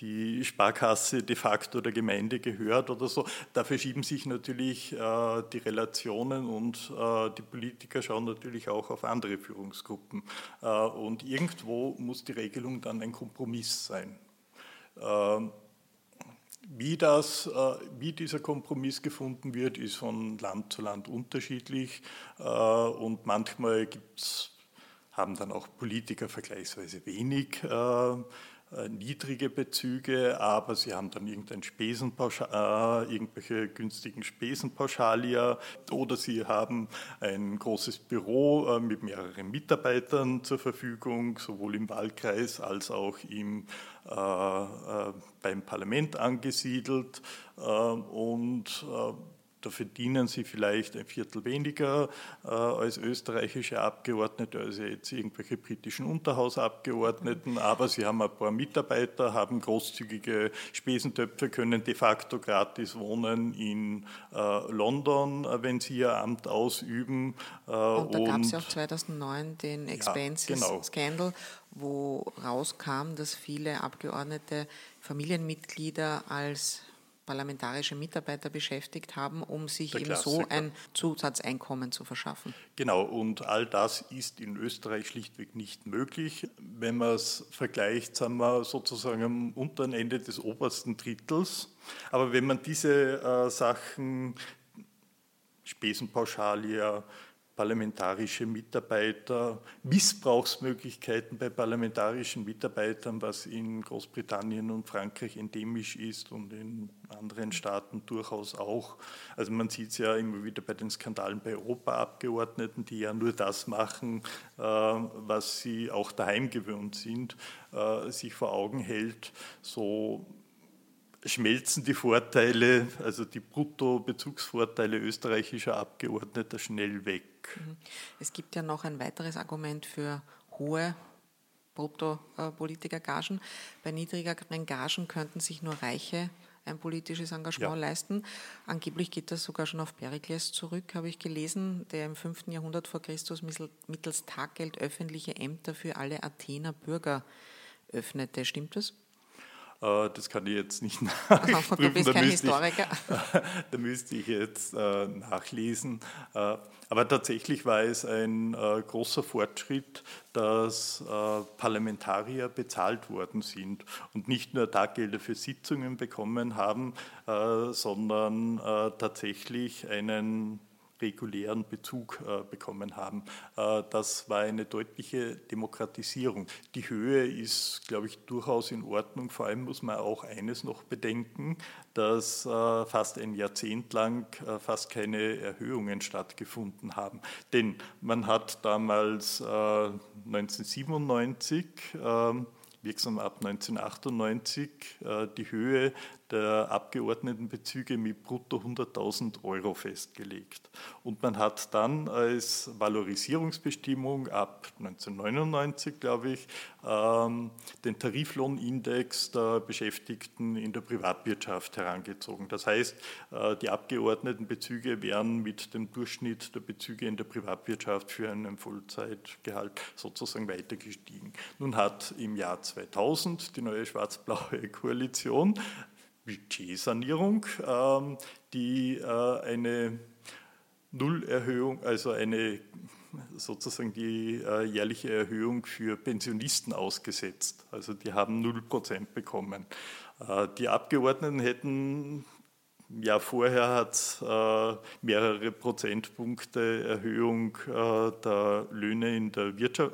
die Sparkasse de facto der Gemeinde gehört oder so. Da verschieben sich natürlich äh, die Relationen und äh, die Politiker schauen natürlich auch auf andere Führungsgruppen. Äh, und irgendwo muss die Regelung dann ein Kompromiss sein. Wie, das, äh, wie dieser Kompromiss gefunden wird, ist von Land zu Land unterschiedlich. Äh, und manchmal gibt's, haben dann auch Politiker vergleichsweise wenig äh, niedrige Bezüge, aber sie haben dann irgendein äh, irgendwelche günstigen Spesenpauschalia oder sie haben ein großes Büro äh, mit mehreren Mitarbeitern zur Verfügung, sowohl im Wahlkreis als auch im, äh, äh beim Parlament angesiedelt. Und da verdienen sie vielleicht ein Viertel weniger äh, als österreichische Abgeordnete, als jetzt irgendwelche britischen Unterhausabgeordneten, aber sie haben ein paar Mitarbeiter, haben großzügige Spesentöpfe, können de facto gratis wohnen in äh, London, wenn sie ihr Amt ausüben. Äh, und da gab es ja auch 2009 den Expenses-Scandal, ja, genau. wo rauskam, dass viele Abgeordnete Familienmitglieder als parlamentarische Mitarbeiter beschäftigt haben, um sich eben so ein Zusatzeinkommen zu verschaffen. Genau, und all das ist in Österreich schlichtweg nicht möglich. Wenn man es vergleicht, sind wir sozusagen am unteren Ende des obersten Drittels. Aber wenn man diese äh, Sachen, Spesenpauschale, parlamentarische Mitarbeiter, Missbrauchsmöglichkeiten bei parlamentarischen Mitarbeitern, was in Großbritannien und Frankreich endemisch ist und in anderen Staaten durchaus auch. Also man sieht es ja immer wieder bei den Skandalen bei Europaabgeordneten, die ja nur das machen, äh, was sie auch daheim gewöhnt sind, äh, sich vor Augen hält. So schmelzen die Vorteile, also die Bruttobezugsvorteile österreichischer Abgeordneter schnell weg. Mhm. Es gibt ja noch ein weiteres Argument für hohe Bruttopolitikergagen. Bei niedrigeren Gagen könnten sich nur Reiche ein politisches Engagement ja. leisten. Angeblich geht das sogar schon auf Perikles zurück, habe ich gelesen, der im 5. Jahrhundert vor Christus mittels Taggeld öffentliche Ämter für alle Athener Bürger öffnete. Stimmt das? Äh, das kann ich jetzt nicht nachprüfen. Du bist kein Historiker. Ich, da müsste ich jetzt äh, nachlesen. Äh, aber tatsächlich war es ein großer Fortschritt, dass Parlamentarier bezahlt worden sind und nicht nur Taggelder für Sitzungen bekommen haben, sondern tatsächlich einen regulären Bezug äh, bekommen haben. Äh, das war eine deutliche Demokratisierung. Die Höhe ist, glaube ich, durchaus in Ordnung. Vor allem muss man auch eines noch bedenken, dass äh, fast ein Jahrzehnt lang fast keine Erhöhungen stattgefunden haben. Denn man hat damals 1997 wirksam ab 1998 die Höhe der Abgeordnetenbezüge mit brutto 100.000 Euro festgelegt. Und man hat dann als Valorisierungsbestimmung ab 1999, glaube ich, ähm, den Tariflohnindex der Beschäftigten in der Privatwirtschaft herangezogen. Das heißt, äh, die Abgeordnetenbezüge wären mit dem Durchschnitt der Bezüge in der Privatwirtschaft für einen Vollzeitgehalt sozusagen weiter gestiegen. Nun hat im Jahr 2000 die neue schwarz-blaue Koalition Budgetsanierung, ähm, die äh, eine Nullerhöhung, also eine sozusagen die äh, jährliche Erhöhung für Pensionisten ausgesetzt. Also die haben 0% bekommen. Äh, die Abgeordneten hätten ja, vorher hat es mehrere Prozentpunkte Erhöhung der Löhne in der Wirtschaft,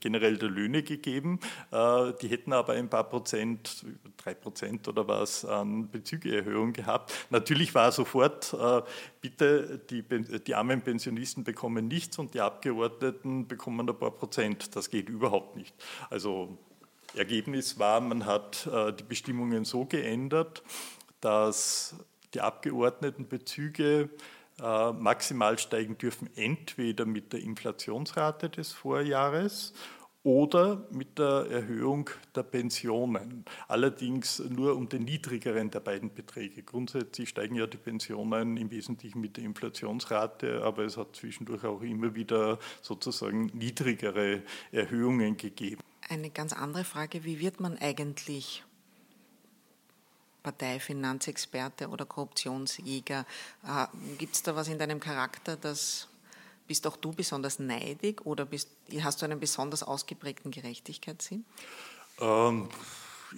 generell der Löhne gegeben. Äh, die hätten aber ein paar Prozent, drei Prozent oder was, an Bezügeerhöhung gehabt. Natürlich war sofort, äh, bitte, die, die armen Pensionisten bekommen nichts und die Abgeordneten bekommen ein paar Prozent. Das geht überhaupt nicht. Also Ergebnis war, man hat äh, die Bestimmungen so geändert, dass die Abgeordnetenbezüge maximal steigen dürfen, entweder mit der Inflationsrate des Vorjahres oder mit der Erhöhung der Pensionen. Allerdings nur um den niedrigeren der beiden Beträge. Grundsätzlich steigen ja die Pensionen im Wesentlichen mit der Inflationsrate, aber es hat zwischendurch auch immer wieder sozusagen niedrigere Erhöhungen gegeben. Eine ganz andere Frage, wie wird man eigentlich Parteifinanzexperte oder Korruptionsjäger. Äh, Gibt es da was in deinem Charakter, das bist auch du besonders neidig oder bist, hast du einen besonders ausgeprägten Gerechtigkeitssinn? Ähm,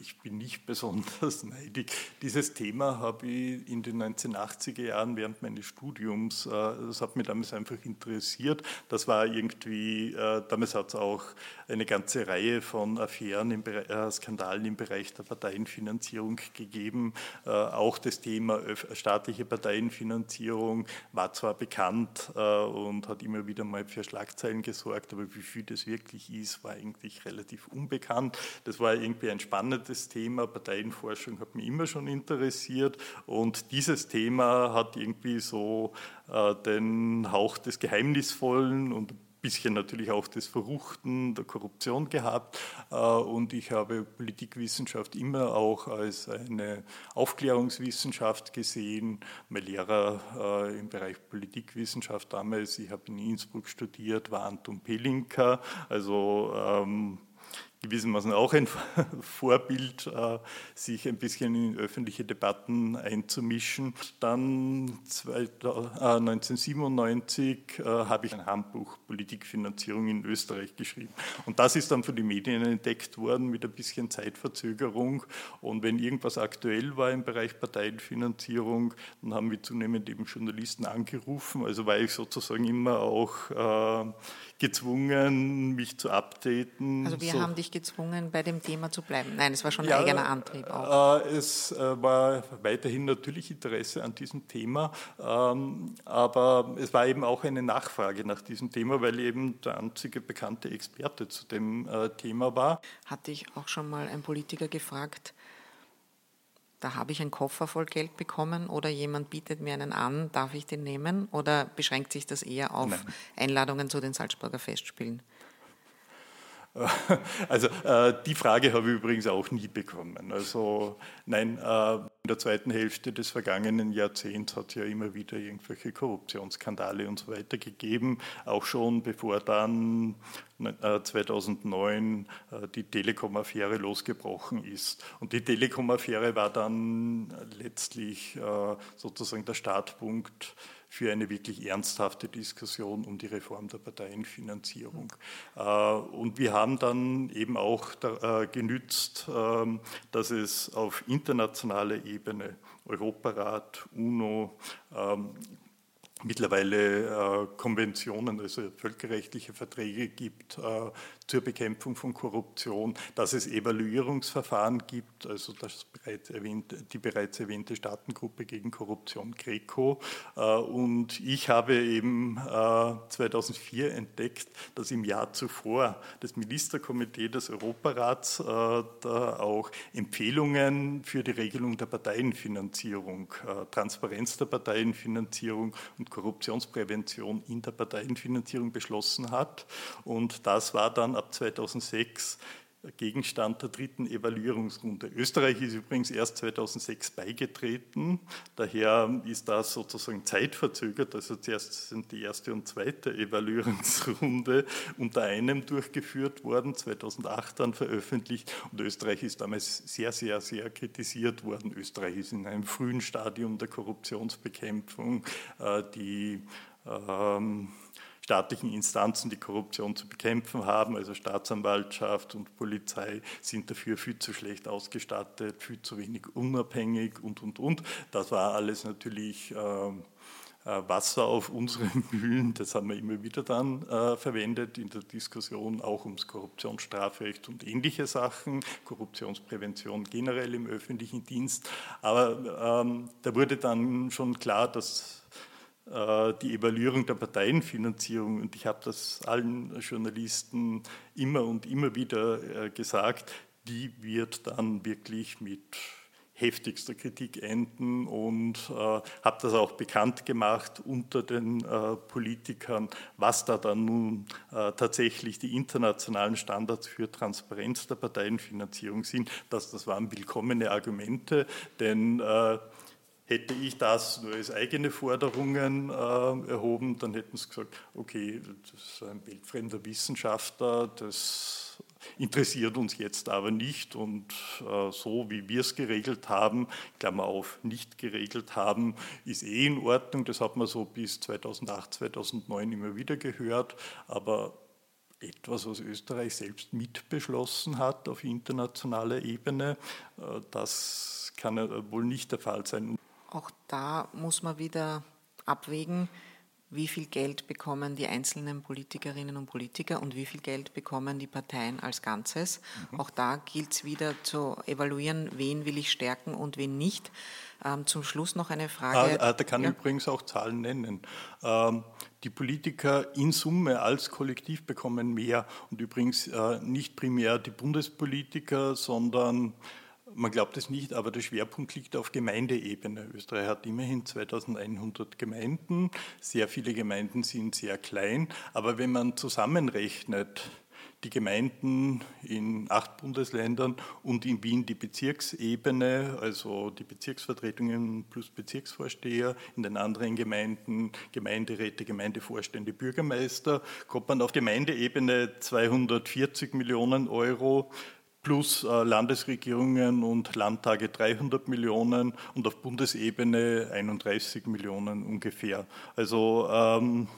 ich bin nicht besonders neidig. Dieses Thema habe ich in den 1980er Jahren während meines Studiums, äh, das hat mich damals einfach interessiert. Das war irgendwie, äh, damals hat es auch eine ganze Reihe von Affären, im äh, Skandalen im Bereich der Parteienfinanzierung gegeben. Auch das Thema staatliche Parteienfinanzierung war zwar bekannt und hat immer wieder mal für Schlagzeilen gesorgt, aber wie viel das wirklich ist, war eigentlich relativ unbekannt. Das war irgendwie ein spannendes Thema Parteienforschung hat mich immer schon interessiert und dieses Thema hat irgendwie so äh, den Hauch des Geheimnisvollen und ein bisschen natürlich auch des Verruchten, der Korruption gehabt. Äh, und ich habe Politikwissenschaft immer auch als eine Aufklärungswissenschaft gesehen. Mein Lehrer äh, im Bereich Politikwissenschaft damals, ich habe in Innsbruck studiert, war Anton Pelinka, also ähm, gewissermaßen auch ein Vorbild, äh, sich ein bisschen in öffentliche Debatten einzumischen. Dann 1997 äh, habe ich ein Handbuch Politikfinanzierung in Österreich geschrieben. Und das ist dann von den Medien entdeckt worden mit ein bisschen Zeitverzögerung. Und wenn irgendwas aktuell war im Bereich Parteienfinanzierung, dann haben wir zunehmend eben Journalisten angerufen. Also war ich sozusagen immer auch äh, gezwungen, mich zu updaten. Also wir so. haben dich gezwungen, bei dem Thema zu bleiben. Nein, es war schon ja, ein eigener Antrieb auch. Äh, es äh, war weiterhin natürlich Interesse an diesem Thema, ähm, aber es war eben auch eine Nachfrage nach diesem Thema, weil eben der einzige bekannte Experte zu dem äh, Thema war. Hatte ich auch schon mal ein Politiker gefragt, da habe ich einen Koffer voll Geld bekommen oder jemand bietet mir einen an, darf ich den nehmen? Oder beschränkt sich das eher auf Nein. Einladungen zu den Salzburger Festspielen? Also äh, die Frage habe ich übrigens auch nie bekommen. Also nein, äh, in der zweiten Hälfte des vergangenen Jahrzehnts hat es ja immer wieder irgendwelche Korruptionsskandale und so weiter gegeben, auch schon bevor dann äh, 2009 äh, die Telekom-Affäre losgebrochen ist. Und die Telekom-Affäre war dann letztlich äh, sozusagen der Startpunkt für eine wirklich ernsthafte Diskussion um die Reform der Parteienfinanzierung. Äh, und wir haben dann eben auch äh, genützt, ähm, dass es auf internationaler Ebene, Europarat, UNO, ähm, mittlerweile äh, Konventionen, also völkerrechtliche Verträge gibt zur Bekämpfung von Korruption, dass es Evaluierungsverfahren gibt, also das bereits erwähnte, die bereits erwähnte Staatengruppe gegen Korruption GRECO. Äh, und ich habe eben 2004 äh, entdeckt, dass im Jahr zuvor das Ministerkomitee des Europarats äh, da auch Empfehlungen für die Regelung der Parteienfinanzierung, Transparenz der Parteienfinanzierung und Korruptionsprävention in der Parteienfinanzierung beschlossen hat. Und das war dann ab 2006 Gegenstand der dritten Evaluierungsrunde. Österreich ist übrigens erst 2006 beigetreten, daher ist das sozusagen zeitverzögert. Also zuerst sind die erste und zweite Evaluierungsrunde unter einem durchgeführt worden, 2008 dann veröffentlicht und Österreich ist damals sehr, sehr, sehr kritisiert worden. Österreich ist in einem frühen Stadium der Korruptionsbekämpfung. Äh, die ähm, staatlichen Instanzen, die Korruption zu bekämpfen haben, also Staatsanwaltschaft und Polizei, sind dafür viel zu schlecht ausgestattet, viel zu wenig unabhängig und, und, und. Das war alles natürlich ähm, äh, Wasser auf unsere Mühlen, das haben wir immer wieder dann äh, verwendet in der Diskussion auch ums Korruptionsstrafrecht und ähnliche Sachen, Korruptionsprävention generell im öffentlichen Dienst. Aber ähm, da wurde dann schon klar, dass die Evaluierung der Parteienfinanzierung, und ich habe das allen Journalisten immer und immer wieder äh, gesagt, die wird dann wirklich mit heftigster Kritik enden. Und äh, habe das auch bekannt gemacht unter den äh, Politikern, was da dann nun äh, tatsächlich die internationalen Standards für Transparenz der Parteienfinanzierung sind. Das, das waren willkommene Argumente, denn äh, Hätte ich das nur als eigene Forderungen äh, erhoben, dann hätten sie gesagt, okay, das ist ein weltfremder Wissenschaftler, das interessiert uns jetzt aber nicht und äh, so wie wir es geregelt haben, Klammer auf, nicht geregelt haben, ist eh in Ordnung. Das hat man so bis 2008, 2009 immer wieder gehört, aber etwas, was Österreich selbst mitbeschlossen hat auf internationaler Ebene, äh, das kann wohl nicht der Fall sein. Auch da muss man wieder abwägen, wie viel Geld bekommen die einzelnen Politikerinnen und Politiker und wie viel Geld bekommen die Parteien als Ganzes. Mhm. Auch da gilt es wieder zu evaluieren, wen will ich stärken und wen nicht. Ähm, zum Schluss noch eine Frage. Ah, ah, da kann ja. ich übrigens auch Zahlen nennen. Ähm, die Politiker in Summe als Kollektiv bekommen mehr und übrigens äh, nicht primär die Bundespolitiker, sondern man glaubt es nicht, aber der Schwerpunkt liegt auf Gemeindeebene. Österreich hat immerhin 2100 Gemeinden. Sehr viele Gemeinden sind sehr klein. Aber wenn man zusammenrechnet, die Gemeinden in acht Bundesländern und in Wien die Bezirksebene, also die Bezirksvertretungen plus Bezirksvorsteher, in den anderen Gemeinden Gemeinderäte, Gemeindevorstände, Bürgermeister, kommt man auf Gemeindeebene 240 Millionen Euro plus äh, Landesregierungen und Landtage 300 Millionen und auf Bundesebene 31 Millionen ungefähr. Also ähm,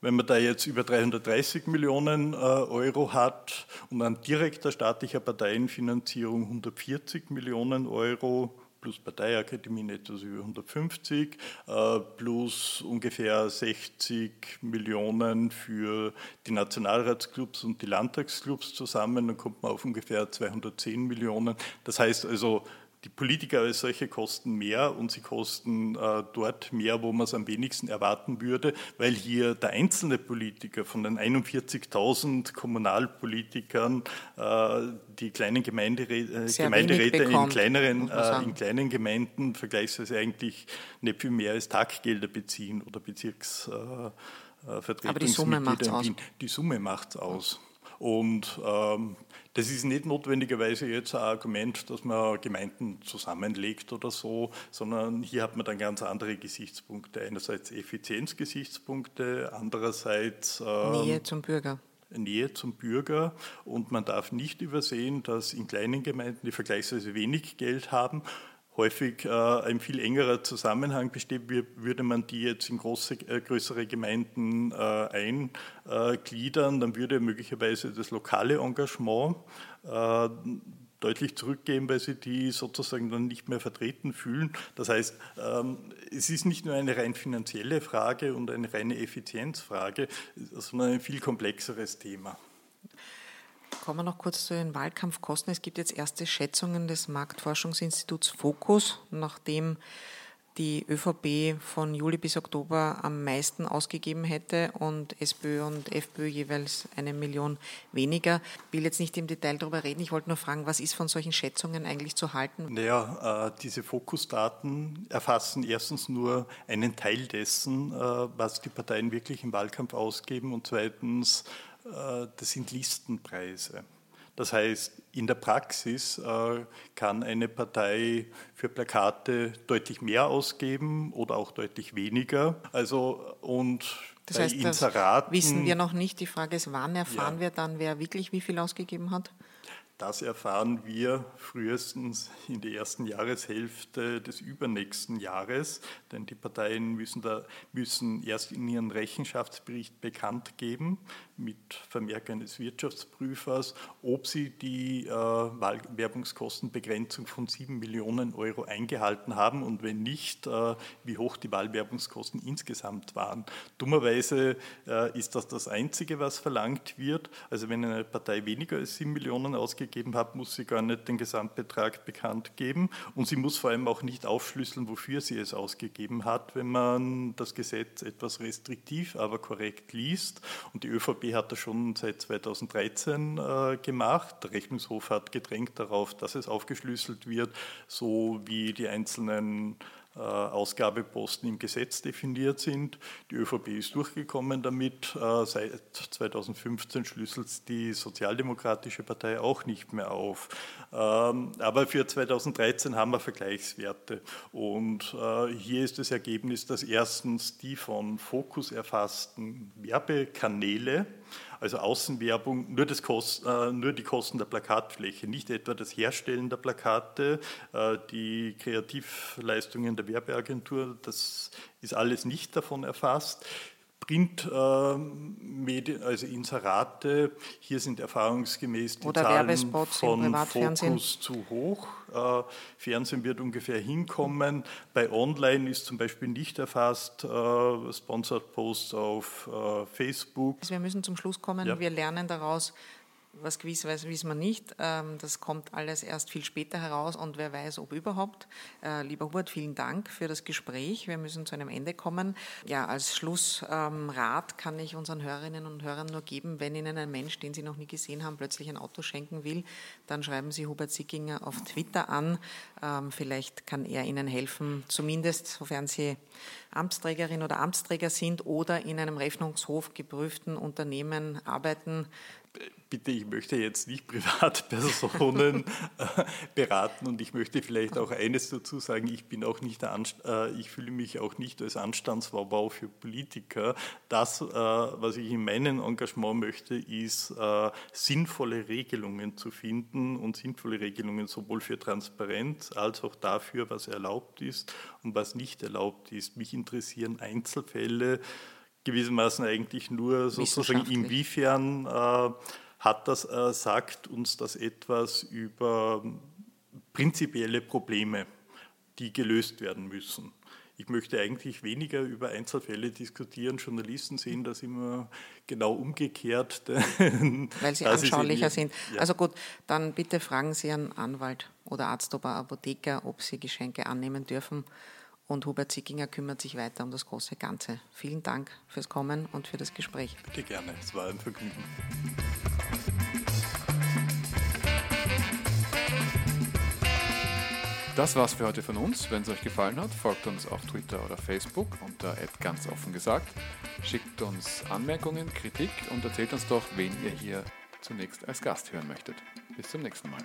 wenn man da jetzt über 330 Millionen äh, Euro hat und an direkter staatlicher Parteienfinanzierung 140 Millionen Euro plus Parteiakademie etwas über 150, äh, plus ungefähr 60 Millionen für die Nationalratsclubs und die Landtagsclubs zusammen, dann kommt man auf ungefähr 210 Millionen. Das heißt also, die Politiker als solche kosten mehr und sie kosten äh, dort mehr, wo man es am wenigsten erwarten würde, weil hier der einzelne Politiker von den 41.000 Kommunalpolitikern äh, die kleinen Gemeinderäte, äh, Gemeinderäte in, kleineren, äh, in kleinen Gemeinden vergleichsweise eigentlich nicht viel mehr als Taggelder beziehen oder Bezirksvertretungsmitglieder äh, Aber die Summe macht es aus. Die Summe macht aus. Und ähm, das ist nicht notwendigerweise jetzt ein Argument, dass man Gemeinden zusammenlegt oder so, sondern hier hat man dann ganz andere Gesichtspunkte. Einerseits Effizienzgesichtspunkte, andererseits ähm, Nähe zum Bürger. Nähe zum Bürger und man darf nicht übersehen, dass in kleinen Gemeinden, die vergleichsweise wenig Geld haben, häufig äh, ein viel engerer Zusammenhang besteht, würde man die jetzt in große, äh, größere Gemeinden äh, eingliedern, dann würde möglicherweise das lokale Engagement deutlich zurückgehen, weil sie die sozusagen dann nicht mehr vertreten fühlen. Das heißt, ähm, es ist nicht nur eine rein finanzielle Frage und eine reine Effizienzfrage, sondern ein viel komplexeres Thema. Kommen wir noch kurz zu den Wahlkampfkosten. Es gibt jetzt erste Schätzungen des Marktforschungsinstituts Focus, nachdem die ÖVP von Juli bis Oktober am meisten ausgegeben hätte und SPÖ und FPÖ jeweils eine Million weniger. Ich will jetzt nicht im Detail darüber reden. Ich wollte nur fragen, was ist von solchen Schätzungen eigentlich zu halten? Naja, äh, diese Fokusdaten erfassen erstens nur einen Teil dessen, äh, was die Parteien wirklich im Wahlkampf ausgeben und zweitens das sind Listenpreise. Das heißt, in der Praxis äh, kann eine Partei für Plakate deutlich mehr ausgeben oder auch deutlich weniger. Also und das heißt, Inseraten, wissen wir noch nicht. Die Frage ist, wann erfahren ja. wir dann, wer wirklich wie viel ausgegeben hat? Das erfahren wir frühestens in der ersten Jahreshälfte des übernächsten Jahres, denn die Parteien müssen, da, müssen erst in ihren Rechenschaftsbericht bekannt geben, mit Vermerk eines Wirtschaftsprüfers, ob sie die äh, Wahlwerbungskostenbegrenzung von 7 Millionen Euro eingehalten haben und wenn nicht, äh, wie hoch die Wahlwerbungskosten insgesamt waren. Dummerweise äh, ist das das Einzige, was verlangt wird. Also wenn eine Partei weniger als 7 Millionen ausgegeben hat, muss sie gar nicht den Gesamtbetrag bekannt geben und sie muss vor allem auch nicht aufschlüsseln, wofür sie es ausgegeben hat, wenn man das Gesetz etwas restriktiv, aber korrekt liest. Und die ÖVP hat das schon seit 2013 äh, gemacht. Der Rechnungshof hat gedrängt darauf, dass es aufgeschlüsselt wird, so wie die einzelnen äh, Ausgabeposten im Gesetz definiert sind. Die ÖVP ist durchgekommen damit. Äh, seit 2015 schlüsselt die Sozialdemokratische Partei auch nicht mehr auf. Ähm, aber für 2013 haben wir Vergleichswerte. Und äh, hier ist das Ergebnis, dass erstens die von Fokus erfassten Werbekanäle, also Außenwerbung, nur, Kost, äh, nur die Kosten der Plakatfläche, nicht etwa das Herstellen der Plakate, äh, die Kreativleistungen der Werbeagentur, das ist alles nicht davon erfasst. Printmedien, also Inserate, hier sind erfahrungsgemäß die Oder Zahlen von Fokus zu hoch. Äh, Fernsehen wird ungefähr hinkommen. Bei Online ist zum Beispiel nicht erfasst äh, Sponsored Posts auf äh, Facebook. Also wir müssen zum Schluss kommen. Ja. Wir lernen daraus, was gewiss weiß, wissen wir nicht. Ähm, das kommt alles erst viel später heraus und wer weiß, ob überhaupt. Äh, lieber Hubert, vielen Dank für das Gespräch. Wir müssen zu einem Ende kommen. Ja, als Schlussrat kann ich unseren Hörerinnen und Hörern nur geben, wenn Ihnen ein Mensch, den Sie noch nie gesehen haben, plötzlich ein Auto schenken will, dann schreiben Sie Hubert Sickinger auf Twitter an. Ähm, vielleicht kann er Ihnen helfen, zumindest sofern Sie Amtsträgerin oder Amtsträger sind oder in einem Rechnungshof geprüften Unternehmen arbeiten, bitte, ich möchte jetzt nicht Privatpersonen äh, beraten und ich möchte vielleicht auch eines dazu sagen, ich bin auch nicht, äh, ich fühle mich auch nicht als Anstandsbau für Politiker. Das, äh, was ich in meinem Engagement möchte, ist äh, sinnvolle Regelungen zu finden und sinnvolle Regelungen sowohl für Transparenz als auch dafür, was erlaubt ist und was nicht erlaubt ist. Mich interessieren Einzelfälle gewissermaßen eigentlich nur sozusagen inwiefern äh, hat das, äh, sagt uns das etwas über prinzipielle Probleme, die gelöst werden müssen. Ich möchte eigentlich weniger über Einzelfälle diskutieren. Journalisten sehen das immer genau umgekehrt. Weil sie anschaulicher sind. Ja. Also gut, dann bitte fragen Sie einen Anwalt oder Arzt oder Apotheker, ob Sie Geschenke annehmen dürfen. Und Hubert Zickinger kümmert sich weiter um das große Ganze. Vielen Dank fürs Kommen und für das Gespräch. Bitte gerne, es war ein Vergnügen. Das war's für heute von uns. Wenn es euch gefallen hat, folgt uns auf Twitter oder Facebook unter ganz offen gesagt. Schickt uns Anmerkungen, Kritik und erzählt uns doch, wen ihr hier zunächst als Gast hören möchtet. Bis zum nächsten Mal.